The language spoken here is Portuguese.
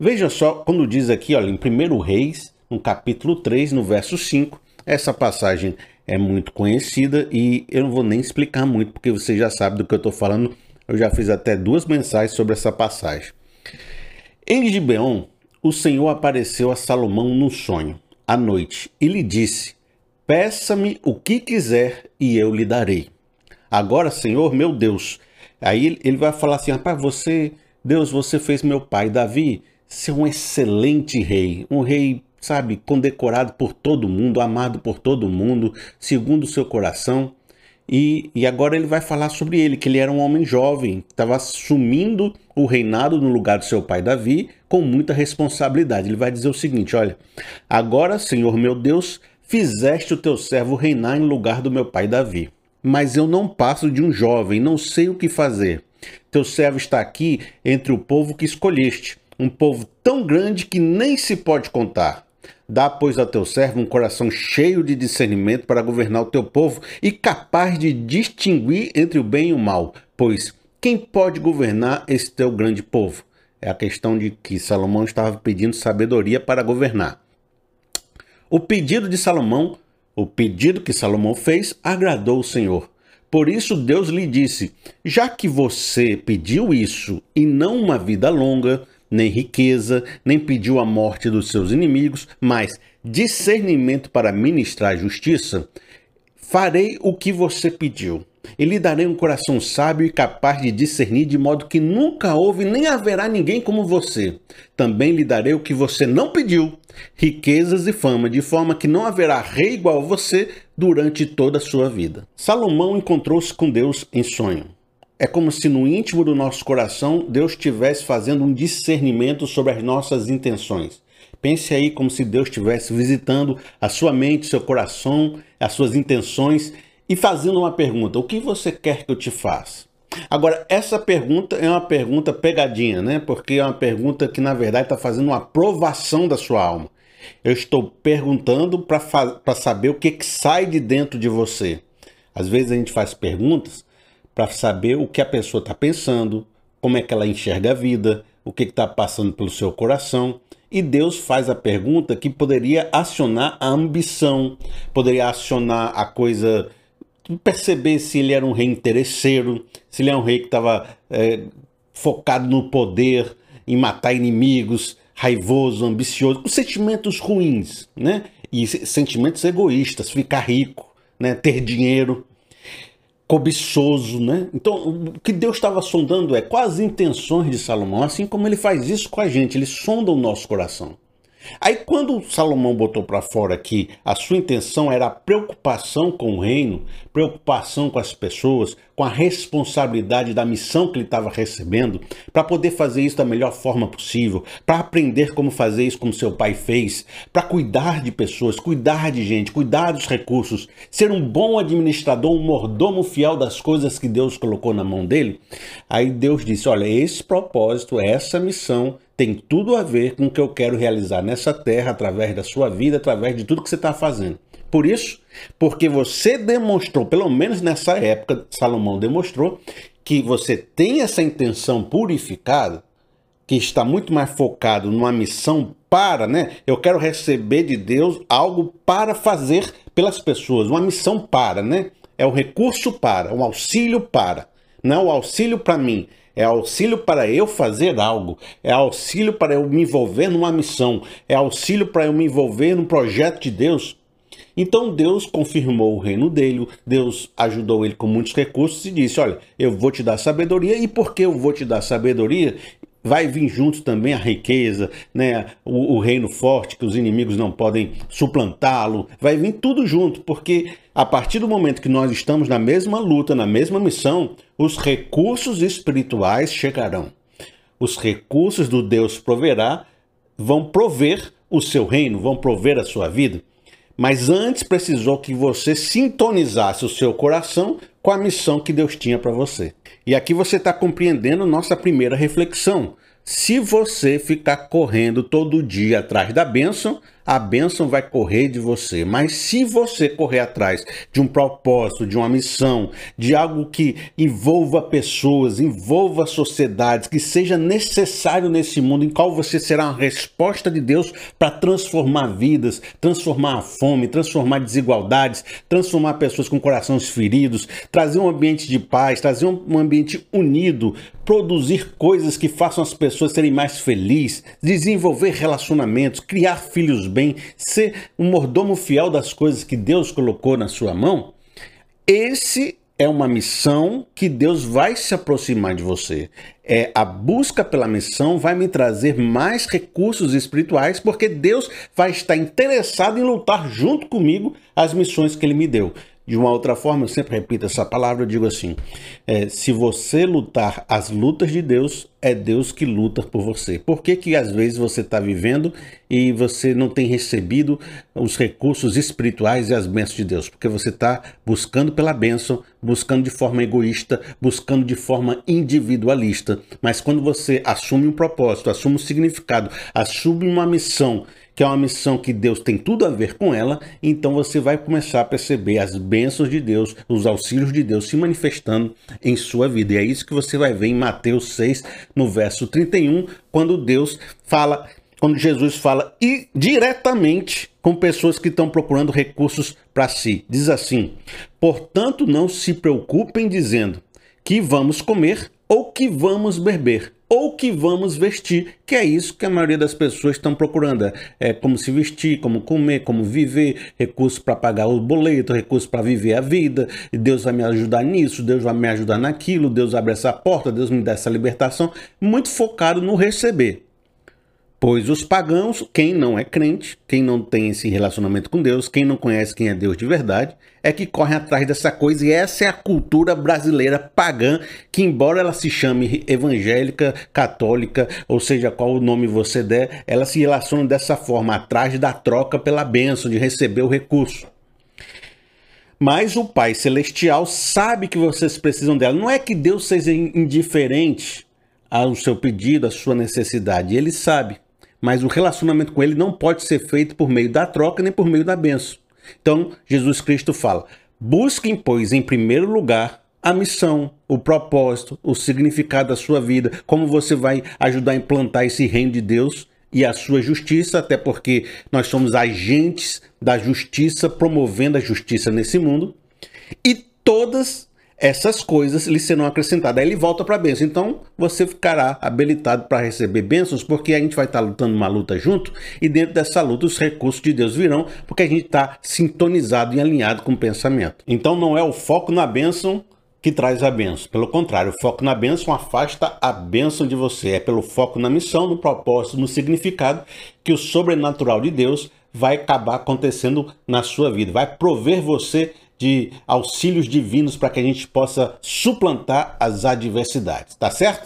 Veja só, quando diz aqui, olha, em 1 Reis, no capítulo 3, no verso 5, essa passagem é muito conhecida e eu não vou nem explicar muito, porque você já sabe do que eu estou falando. Eu já fiz até duas mensagens sobre essa passagem. Em Gibeon, o Senhor apareceu a Salomão num sonho, à noite, e lhe disse: Peça-me o que quiser e eu lhe darei. Agora, Senhor, meu Deus. Aí ele vai falar assim: rapaz, você, Deus, você fez meu pai Davi ser um excelente rei, um rei, sabe, condecorado por todo mundo, amado por todo mundo, segundo o seu coração. E, e agora ele vai falar sobre ele, que ele era um homem jovem, estava assumindo o reinado no lugar do seu pai Davi com muita responsabilidade. Ele vai dizer o seguinte: Olha, agora, Senhor meu Deus, fizeste o teu servo reinar em lugar do meu pai Davi. Mas eu não passo de um jovem, não sei o que fazer. Teu servo está aqui entre o povo que escolheste, um povo tão grande que nem se pode contar. Dá, pois, a teu servo um coração cheio de discernimento para governar o teu povo e capaz de distinguir entre o bem e o mal, pois quem pode governar esse teu grande povo? É a questão de que Salomão estava pedindo sabedoria para governar. O pedido de Salomão, o pedido que Salomão fez, agradou o Senhor. Por isso Deus lhe disse: Já que você pediu isso e não uma vida longa, nem riqueza, nem pediu a morte dos seus inimigos, mas discernimento para ministrar justiça, farei o que você pediu. E lhe darei um coração sábio e capaz de discernir, de modo que nunca houve nem haverá ninguém como você. Também lhe darei o que você não pediu, riquezas e fama, de forma que não haverá rei igual a você durante toda a sua vida. Salomão encontrou-se com Deus em sonho. É como se no íntimo do nosso coração Deus estivesse fazendo um discernimento sobre as nossas intenções. Pense aí como se Deus estivesse visitando a sua mente, seu coração, as suas intenções e fazendo uma pergunta: O que você quer que eu te faça? Agora, essa pergunta é uma pergunta pegadinha, né? Porque é uma pergunta que, na verdade, está fazendo uma aprovação da sua alma. Eu estou perguntando para saber o que, que sai de dentro de você. Às vezes a gente faz perguntas para saber o que a pessoa está pensando, como é que ela enxerga a vida, o que está passando pelo seu coração. E Deus faz a pergunta que poderia acionar a ambição, poderia acionar a coisa, perceber se ele era um rei interesseiro, se ele é um rei que estava é, focado no poder, em matar inimigos, raivoso, ambicioso, sentimentos ruins, né? E sentimentos egoístas, ficar rico, né? ter dinheiro cobiçoso, né? Então, o que Deus estava sondando é quais as intenções de Salomão, assim como ele faz isso com a gente, ele sonda o nosso coração. Aí, quando Salomão botou para fora que a sua intenção era preocupação com o reino, preocupação com as pessoas, com a responsabilidade da missão que ele estava recebendo, para poder fazer isso da melhor forma possível, para aprender como fazer isso como seu pai fez, para cuidar de pessoas, cuidar de gente, cuidar dos recursos, ser um bom administrador, um mordomo fiel das coisas que Deus colocou na mão dele. Aí Deus disse: Olha, esse propósito, essa missão tem tudo a ver com o que eu quero realizar nessa terra, através da sua vida, através de tudo que você está fazendo. Por isso, porque você demonstrou, pelo menos nessa época, Salomão demonstrou, que você tem essa intenção purificada, que está muito mais focado numa missão para, né? Eu quero receber de Deus algo para fazer pelas pessoas, uma missão para, né? É o recurso para, um auxílio para, não é o auxílio para mim, é auxílio para eu fazer algo, é auxílio para eu me envolver numa missão, é auxílio para eu me envolver num projeto de Deus. Então Deus confirmou o reino dele, Deus ajudou ele com muitos recursos e disse: Olha, eu vou te dar sabedoria, e porque eu vou te dar sabedoria, vai vir junto também a riqueza, né? O, o, reino forte, que os inimigos não podem suplantá-lo, vai vir tudo junto, porque a partir do momento que nós estamos na mesma luta, na mesma missão, os recursos espirituais chegarão. Os recursos do Deus proverá vão prover o seu reino, vão prover a sua vida. Mas antes precisou que você sintonizasse o seu coração com a missão que Deus tinha para você. E aqui você está compreendendo nossa primeira reflexão. Se você ficar correndo todo dia atrás da bênção, a bênção vai correr de você. Mas se você correr atrás de um propósito, de uma missão, de algo que envolva pessoas, envolva sociedades, que seja necessário nesse mundo, em qual você será uma resposta de Deus para transformar vidas, transformar a fome, transformar desigualdades, transformar pessoas com corações feridos, trazer um ambiente de paz, trazer um ambiente unido, produzir coisas que façam as pessoas serem mais felizes, desenvolver relacionamentos, criar filhos bem, ser um mordomo fiel das coisas que Deus colocou na sua mão, esse é uma missão que Deus vai se aproximar de você. É a busca pela missão vai me trazer mais recursos espirituais, porque Deus vai estar interessado em lutar junto comigo as missões que ele me deu. De uma outra forma, eu sempre repito essa palavra, eu digo assim: é, se você lutar as lutas de Deus, é Deus que luta por você. Por que, que às vezes você está vivendo e você não tem recebido os recursos espirituais e as bênçãos de Deus? Porque você está buscando pela bênção, buscando de forma egoísta, buscando de forma individualista. Mas quando você assume um propósito, assume um significado, assume uma missão que é uma missão que Deus tem tudo a ver com ela, então você vai começar a perceber as bênçãos de Deus, os auxílios de Deus se manifestando em sua vida. E é isso que você vai ver em Mateus 6, no verso 31, quando Deus fala, quando Jesus fala e diretamente com pessoas que estão procurando recursos para si. Diz assim: "Portanto, não se preocupem dizendo que vamos comer ou que vamos beber ou que vamos vestir, que é isso que a maioria das pessoas estão procurando. É como se vestir, como comer, como viver, recursos para pagar o boleto, recursos para viver a vida. E Deus vai me ajudar nisso, Deus vai me ajudar naquilo, Deus abre essa porta, Deus me dá essa libertação. Muito focado no receber. Pois os pagãos, quem não é crente, quem não tem esse relacionamento com Deus, quem não conhece quem é Deus de verdade, é que corre atrás dessa coisa e essa é a cultura brasileira pagã, que embora ela se chame evangélica, católica, ou seja, qual o nome você der, ela se relaciona dessa forma, atrás da troca pela bênção, de receber o recurso. Mas o Pai Celestial sabe que vocês precisam dela. Não é que Deus seja indiferente ao seu pedido, à sua necessidade. Ele sabe mas o relacionamento com ele não pode ser feito por meio da troca nem por meio da benção. Então, Jesus Cristo fala: busquem, pois, em primeiro lugar a missão, o propósito, o significado da sua vida, como você vai ajudar a implantar esse reino de Deus e a sua justiça, até porque nós somos agentes da justiça, promovendo a justiça nesse mundo. E todas essas coisas lhe serão acrescentadas. Aí ele volta para a bênção. Então você ficará habilitado para receber bênçãos, porque a gente vai estar tá lutando uma luta junto e dentro dessa luta os recursos de Deus virão, porque a gente está sintonizado e alinhado com o pensamento. Então não é o foco na bênção que traz a bênção. Pelo contrário, o foco na bênção afasta a bênção de você. É pelo foco na missão, no propósito, no significado que o sobrenatural de Deus vai acabar acontecendo na sua vida. Vai prover você de auxílios divinos para que a gente possa suplantar as adversidades, tá certo?